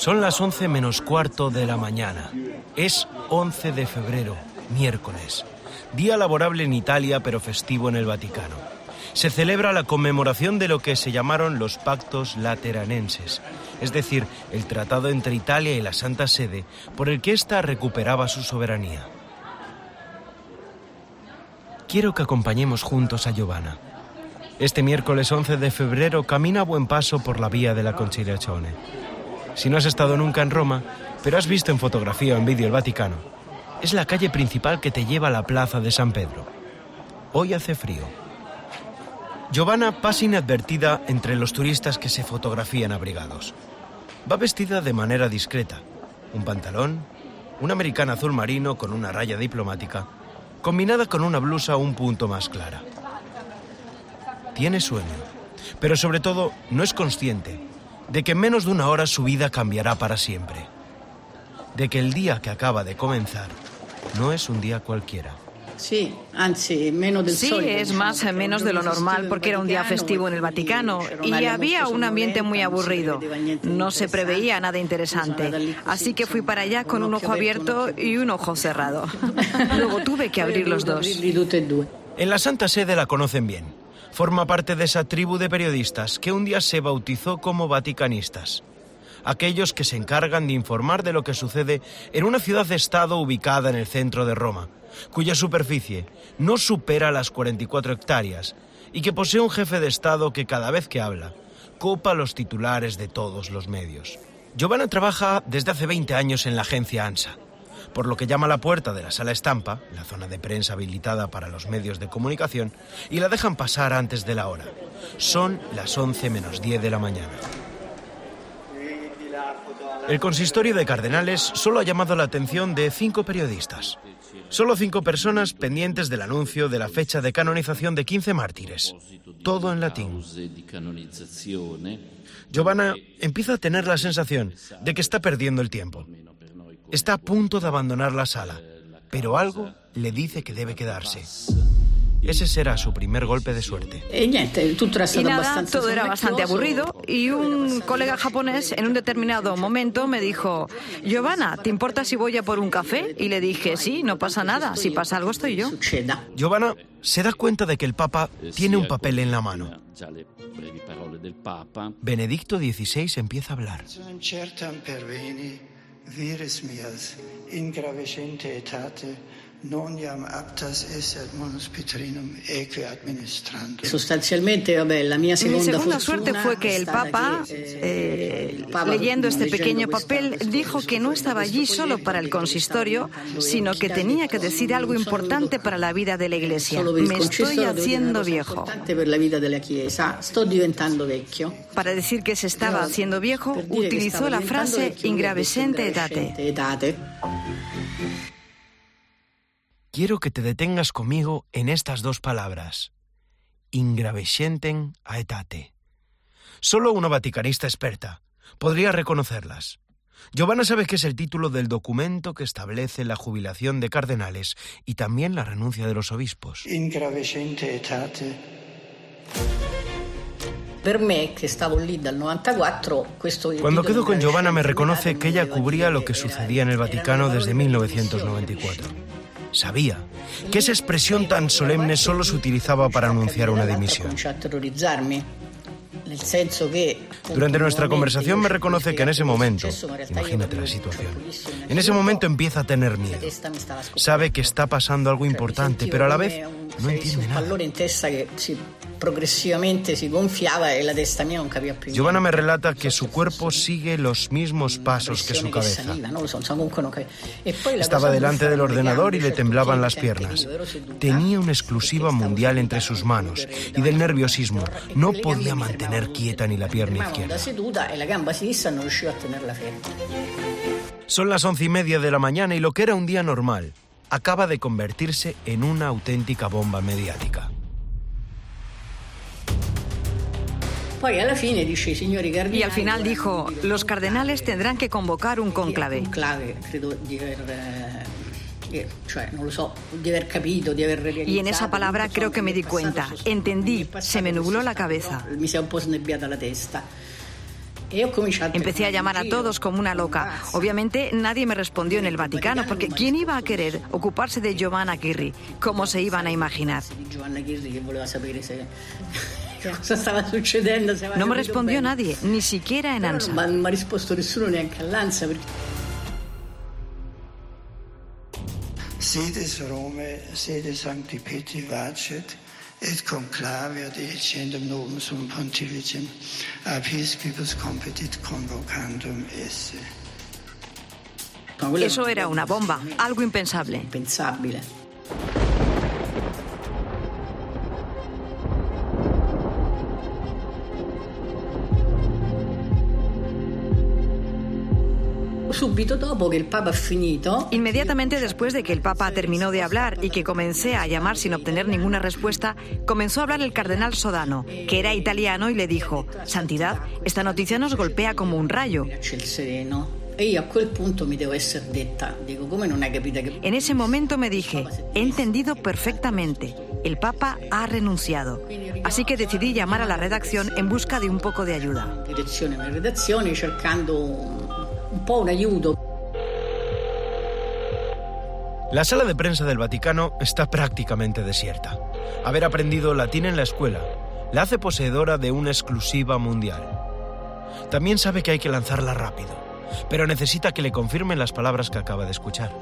Son las 11 menos cuarto de la mañana. Es 11 de febrero, miércoles. Día laborable en Italia, pero festivo en el Vaticano. Se celebra la conmemoración de lo que se llamaron los pactos lateranenses, es decir, el tratado entre Italia y la Santa Sede por el que ésta recuperaba su soberanía. Quiero que acompañemos juntos a Giovanna. Este miércoles 11 de febrero camina a buen paso por la vía de la Conciliazione. Si no has estado nunca en Roma, pero has visto en fotografía o en vídeo el Vaticano, es la calle principal que te lleva a la plaza de San Pedro. Hoy hace frío. Giovanna pasa inadvertida entre los turistas que se fotografían abrigados. Va vestida de manera discreta. Un pantalón, una americana azul marino con una raya diplomática, combinada con una blusa un punto más clara. Tiene sueño, pero sobre todo no es consciente de que en menos de una hora su vida cambiará para siempre. De que el día que acaba de comenzar no es un día cualquiera. Sí, es más eh, menos de lo normal porque era un día festivo en el Vaticano y había un ambiente muy aburrido. No se preveía nada interesante. Así que fui para allá con un ojo abierto y un ojo cerrado. Luego tuve que abrir los dos. En la Santa Sede la conocen bien. Forma parte de esa tribu de periodistas que un día se bautizó como vaticanistas aquellos que se encargan de informar de lo que sucede en una ciudad-estado ubicada en el centro de Roma, cuya superficie no supera las 44 hectáreas y que posee un jefe de Estado que cada vez que habla copa los titulares de todos los medios. Giovanna trabaja desde hace 20 años en la agencia ANSA, por lo que llama a la puerta de la sala estampa, la zona de prensa habilitada para los medios de comunicación, y la dejan pasar antes de la hora. Son las 11 menos 10 de la mañana. El consistorio de cardenales solo ha llamado la atención de cinco periodistas. Solo cinco personas pendientes del anuncio de la fecha de canonización de 15 mártires. Todo en latín. Giovanna empieza a tener la sensación de que está perdiendo el tiempo. Está a punto de abandonar la sala, pero algo le dice que debe quedarse. Ese será su primer golpe de suerte. Y nada, todo era bastante aburrido y un colega japonés en un determinado momento me dijo, Giovanna, ¿te importa si voy a por un café? Y le dije, sí, no pasa nada, si pasa algo estoy yo. Giovanna se da cuenta de que el Papa tiene un papel en la mano. Benedicto XVI empieza a hablar. vires meas in gravescente etate Sustancialmente, la Mi segunda suerte fue que el Papa, eh, leyendo este pequeño papel, dijo que no estaba allí solo para el consistorio, sino que tenía que decir algo importante para la vida de la Iglesia. Me estoy haciendo viejo. Para decir que se estaba haciendo viejo, utilizó la frase ingravescente etate. Quiero que te detengas conmigo en estas dos palabras. Ingravescenten aetate. Solo una vaticanista experta podría reconocerlas. Giovanna sabe que es el título del documento que establece la jubilación de cardenales y también la renuncia de los obispos. Ingravescente etate. Cuando quedo con Giovanna me reconoce que ella cubría lo que sucedía en el Vaticano desde 1994. Sabía que esa expresión tan solemne solo se utilizaba para anunciar una dimisión. Durante nuestra conversación me reconoce que en ese momento, imagínate la situación, en ese momento empieza a tener miedo. Sabe que está pasando algo importante, pero a la vez no entiende nada. Progresivamente se gonfiaba y la testa mía no più. Giovanna me relata que su cuerpo sigue los mismos pasos que su cabeza. Estaba delante del ordenador y le temblaban las piernas. Tenía una exclusiva mundial entre sus manos y del nerviosismo no podía mantener quieta ni la pierna izquierda. Son las once y media de la mañana y lo que era un día normal acaba de convertirse en una auténtica bomba mediática. Y al final dijo, los cardenales tendrán que convocar un conclave. Y en esa palabra creo que me di cuenta, entendí, se me nubló la cabeza. Empecé a llamar a todos como una loca. Obviamente nadie me respondió en el Vaticano, porque ¿quién iba a querer ocuparse de Giovanna Kirri? ¿Cómo se iban a imaginar? No me respondió nadie, ni siquiera en ANSA. Sedes Rome, sede Sancti Petri Vacet, et conclavia novum sum pontificem, ab hispibus competit convocandum esse. Eso era una bomba, algo impensable. Impensabile. Inmediatamente después de que el Papa terminó de hablar y que comencé a llamar sin obtener ninguna respuesta, comenzó a hablar el cardenal Sodano, que era italiano, y le dijo, Santidad, esta noticia nos golpea como un rayo. En ese momento me dije, he entendido perfectamente, el Papa ha renunciado. Así que decidí llamar a la redacción en busca de un poco de ayuda un po' un ayudo. La sala de prensa del Vaticano está prácticamente desierta. Haber aprendido latín en la escuela la hace poseedora de una exclusiva mundial. También sabe que hay que lanzarla rápido, pero necesita que le confirmen las palabras que acaba de escuchar.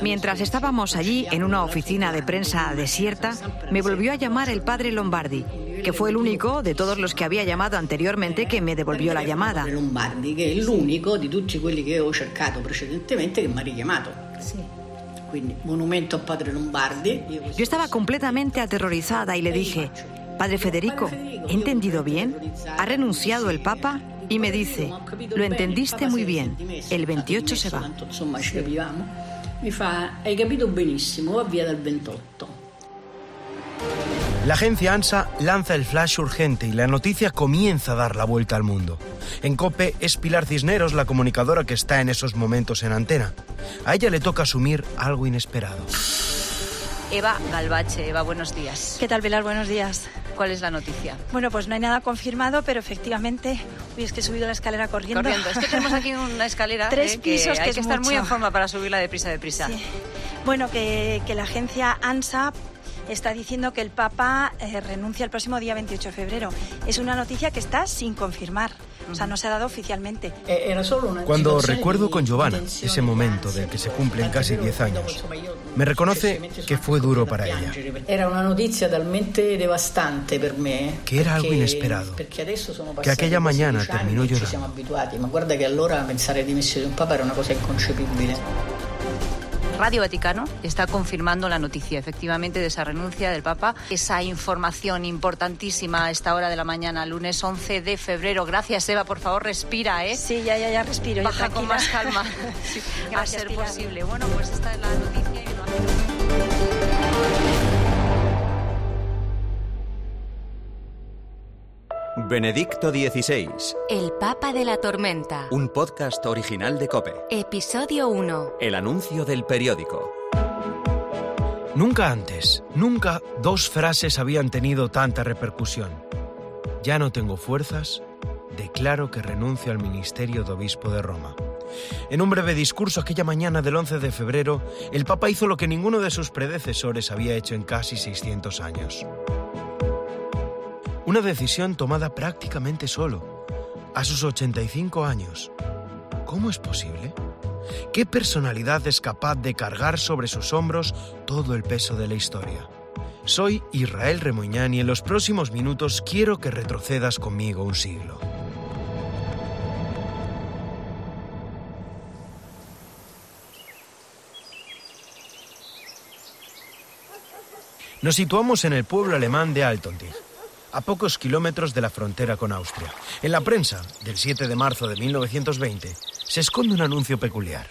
Mientras estábamos allí en una oficina de prensa desierta, me volvió a llamar el padre Lombardi, que fue el único de todos los que había llamado anteriormente que me devolvió la llamada. Lombardi, que es el único de todos quelli que he cercado precedentemente que me ha llamado. Sí. monumento padre Lombardi. Yo estaba completamente aterrorizada y le dije, Padre Federico, ¿he entendido bien? ¿Ha renunciado el Papa? y me dice, lo entendiste muy bien, el 28 se va. Mi fa, hai capito benissimo, va via dal 28. La agencia ANSA lanza el flash urgente y la noticia comienza a dar la vuelta al mundo. En COPE es Pilar Cisneros la comunicadora que está en esos momentos en antena. A ella le toca asumir algo inesperado. Eva Galvache. Eva, buenos días. ¿Qué tal, Pilar? Buenos días. ¿Cuál es la noticia? Bueno, pues no hay nada confirmado, pero efectivamente, uy, es que he subido la escalera corriendo. Corriendo. Es que tenemos aquí una escalera. Tres eh, pisos, que, hay que estar muy en forma para subirla deprisa, deprisa. Sí. Bueno, que, que la agencia ANSA está diciendo que el Papa eh, renuncia el próximo día 28 de febrero. Es una noticia que está sin confirmar. O sea, no se ha dado oficialmente. Eh, Cuando recuerdo con Giovanna ese momento del que se cumplen casi 10 años, me reconoce que fue duro para ella. Era una noticia talmente devastante para mí. Que era algo inesperado. Que aquella mañana terminó llorando. Ma guarda que allora pensare di dimisión de un papa era una cosa inconcepibile. Radio Vaticano está confirmando la noticia, efectivamente, de esa renuncia del Papa. Esa información importantísima a esta hora de la mañana, lunes 11 de febrero. Gracias, Eva. Por favor, respira, ¿eh? Sí, ya, ya, ya respiro. Baja con más calma. sí, va a ser posible. Bueno, pues esta es la noticia. Benedicto XVI. El Papa de la Tormenta. Un podcast original de Cope. Episodio 1. El anuncio del periódico. Nunca antes, nunca dos frases habían tenido tanta repercusión. Ya no tengo fuerzas, declaro que renuncio al ministerio de obispo de Roma. En un breve discurso aquella mañana del 11 de febrero, el Papa hizo lo que ninguno de sus predecesores había hecho en casi 600 años. Una decisión tomada prácticamente solo, a sus 85 años. ¿Cómo es posible? ¿Qué personalidad es capaz de cargar sobre sus hombros todo el peso de la historia? Soy Israel Remoñán y en los próximos minutos quiero que retrocedas conmigo un siglo. Nos situamos en el pueblo alemán de Altontig a pocos kilómetros de la frontera con Austria. En la prensa del 7 de marzo de 1920 se esconde un anuncio peculiar.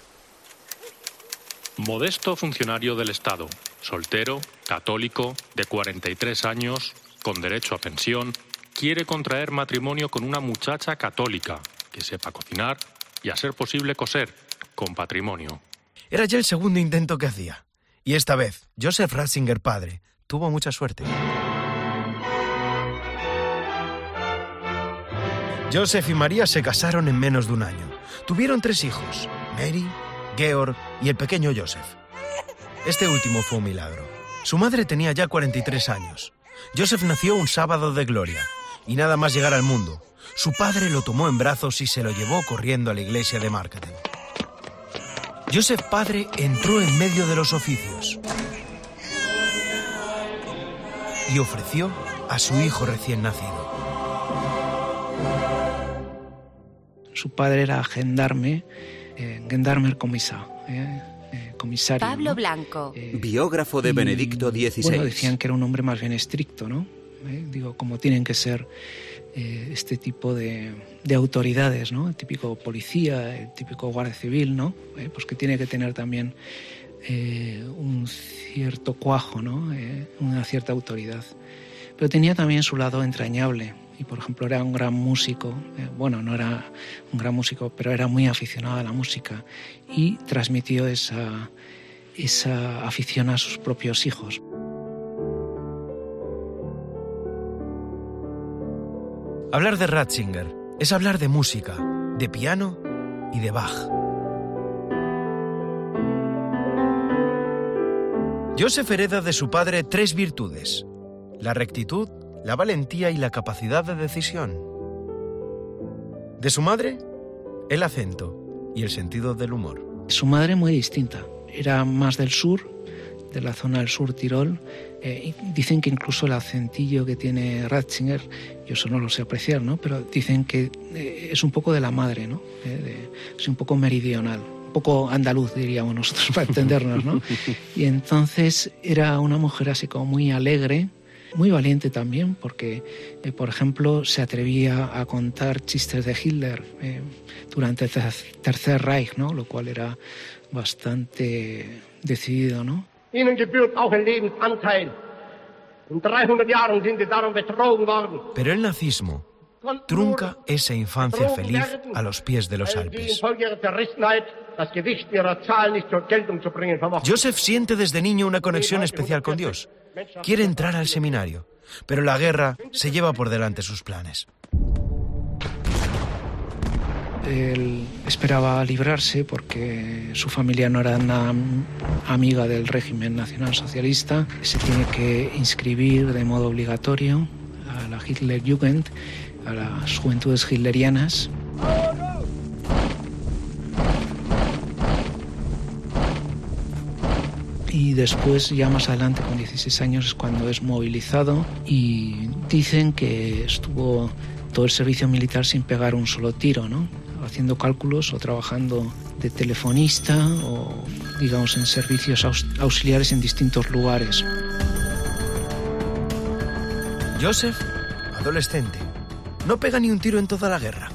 Modesto funcionario del Estado, soltero, católico, de 43 años, con derecho a pensión, quiere contraer matrimonio con una muchacha católica que sepa cocinar y, a ser posible, coser, con patrimonio. Era ya el segundo intento que hacía. Y esta vez, Joseph Ratzinger padre tuvo mucha suerte. Joseph y María se casaron en menos de un año. Tuvieron tres hijos, Mary, Georg y el pequeño Joseph. Este último fue un milagro. Su madre tenía ya 43 años. Joseph nació un sábado de gloria y nada más llegar al mundo. Su padre lo tomó en brazos y se lo llevó corriendo a la iglesia de marketing. Joseph padre entró en medio de los oficios y ofreció a su hijo recién nacido. Su padre era gendarme, eh, gendarme comisa, eh, eh, comisario. Pablo Blanco. Biógrafo de Benedicto XVI. Bueno, decían que era un hombre más bien estricto, ¿no? digo, como tienen que ser este tipo de, autoridades, ¿no? El típico policía, el típico guardia civil, ¿no? pues que tiene que tener también un cierto cuajo, ¿no? una cierta autoridad. Pero tenía también su lado entrañable, y por ejemplo era un gran músico, eh, bueno, no era un gran músico, pero era muy aficionado a la música y transmitió esa, esa afición a sus propios hijos. Hablar de Ratzinger es hablar de música, de piano y de Bach. Joseph hereda de su padre tres virtudes, la rectitud, la valentía y la capacidad de decisión. De su madre, el acento y el sentido del humor. Su madre muy distinta. Era más del sur, de la zona del sur Tirol. Eh, dicen que incluso el acentillo que tiene Ratzinger, yo eso no lo sé apreciar, ¿no? pero dicen que eh, es un poco de la madre, ¿no? Eh, es un poco meridional un poco andaluz, diríamos nosotros, para entendernos, ¿no? Y entonces era una mujer así como muy alegre, muy valiente también, porque, eh, por ejemplo, se atrevía a contar chistes de Hitler eh, durante el Tercer Reich, ¿no? lo cual era bastante decidido. ¿no? Pero el nazismo trunca esa infancia feliz a los pies de los Alpes. Joseph siente desde niño una conexión especial con Dios. Quiere entrar al seminario, pero la guerra se lleva por delante sus planes. Él esperaba librarse porque su familia no era nada amiga del régimen nacional socialista. Se tiene que inscribir de modo obligatorio a la Hitlerjugend, a las juventudes hitlerianas. y después ya más adelante con 16 años es cuando es movilizado y dicen que estuvo todo el servicio militar sin pegar un solo tiro, ¿no? haciendo cálculos o trabajando de telefonista o digamos en servicios auxiliares en distintos lugares. Joseph, adolescente, no pega ni un tiro en toda la guerra.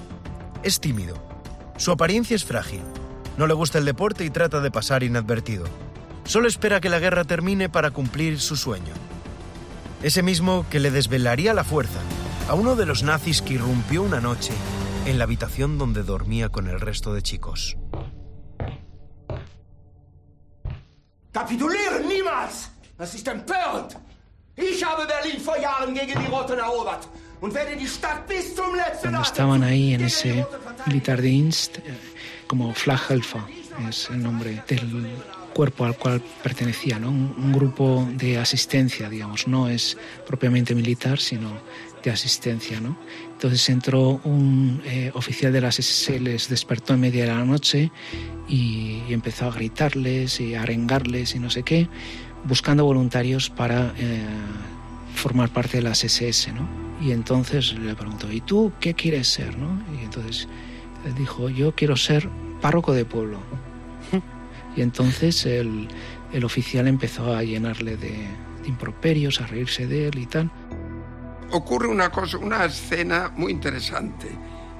Es tímido. Su apariencia es frágil. No le gusta el deporte y trata de pasar inadvertido. Solo espera que la guerra termine para cumplir su sueño. Ese mismo que le desvelaría la fuerza a uno de los nazis que irrumpió una noche en la habitación donde dormía con el resto de chicos. Niemals! Das ist! Ich habe Berlin vor Jahren gegen die Roten erobert Cuando estaban ahí en ese Militärdienst, eh, como Flaghelfer es el nombre del cuerpo al cual pertenecía, ¿no? un, grupo de asistencia, digamos, no es propiamente militar, sino de asistencia. ¿no? Entonces entró un eh, oficial de las SS, les despertó en media de la noche y, empezó a gritarles y a arengarles y no sé qué, buscando voluntarios para eh, formar parte de las SS. ¿no? Y entonces le preguntó, ¿y tú qué quieres ser? ¿no? Y entonces él dijo, yo quiero ser párroco de pueblo. Y entonces el, oficial empezó a llenarle de, improperios, a reírse de él y tal. Ocurre una cosa, una escena muy interesante.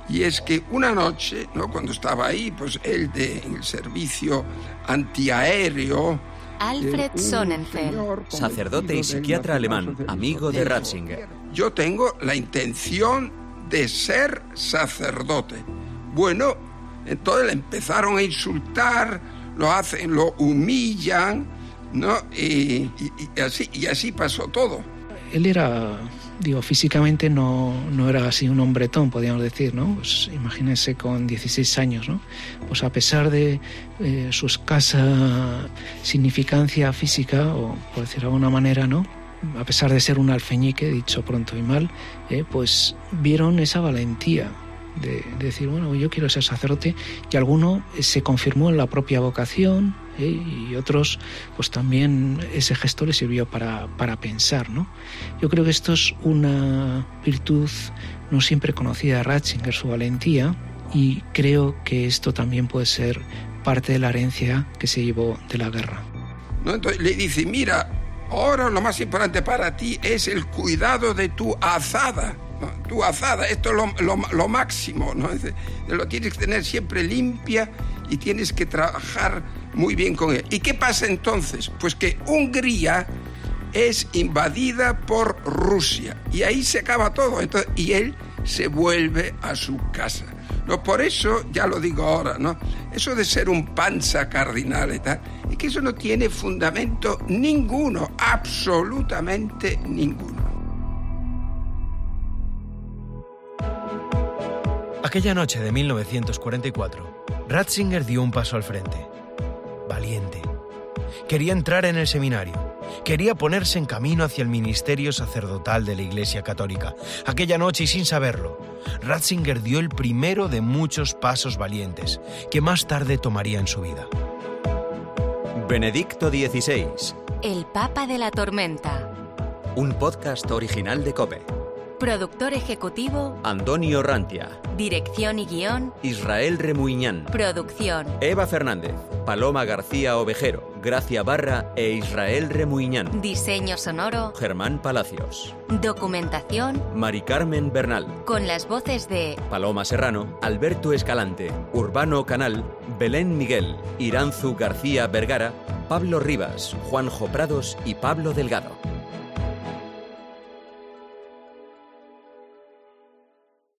Y es que una noche, ¿no? cuando estaba ahí, pues él de, en el servicio antiaéreo, Alfred Sonnenfeld, sacerdote y psiquiatra alemán, amigo de Ratzinger. Yo tengo la intención de ser sacerdote. Bueno, entonces le empezaron a insultar, lo hacen, lo humillan, ¿no? Y, así, y así pasó todo. Él era digo, físicamente no, no, era así un hombretón, podríamos decir, ¿no? Pues imagínense con 16 años, ¿no? Pues a pesar de eh, su escasa significancia física, o por decirlo de alguna manera, ¿no? A pesar de ser un alfeñique, dicho pronto y mal, eh, pues vieron esa valentía de, decir, bueno, yo quiero ser sacerdote, y alguno se confirmó en la propia vocación, ¿eh? y otros, pues también ese gesto le sirvió para, para pensar, ¿no? Yo creo que esto es una virtud no siempre conocida de Ratzinger, su valentía, y creo que esto también puede ser parte de la herencia que se llevó de la guerra. ¿No? Entonces le dice, mira, ahora lo más importante para ti es el cuidado de tu azada tu azada, esto es lo, máximo, ¿no? Lo tienes que tener siempre limpia y tienes que trabajar muy bien con ella. ¿Y qué pasa entonces? Pues que Hungría es invadida por Rusia y ahí se acaba todo. Y él se vuelve a su casa. No, por eso, ya lo digo ahora, ¿no? Eso de ser un panza cardinal y es que eso no tiene fundamento ninguno, absolutamente ninguno. Aquella noche de 1944, Ratzinger dio un paso al frente. Valiente. Quería entrar en el seminario. Quería ponerse en camino hacia el ministerio sacerdotal de la Iglesia Católica. Aquella noche, y sin saberlo, Ratzinger dio el primero de muchos pasos valientes que más tarde tomaría en su vida. Benedicto XVI. El Papa de la Tormenta. Un podcast original de Cope. Productor ejecutivo Antonio Rantia. Dirección y guion Israel Remuñán. Producción Eva Fernández, Paloma García Ovejero, Gracia Barra e Israel Remuñán. Diseño sonoro Germán Palacios. Documentación Mari Carmen Bernal. Con las voces de Paloma Serrano, Alberto Escalante, Urbano Canal, Belén Miguel, Iranzu García Vergara, Pablo Rivas, Juanjo Prados y Pablo Delgado.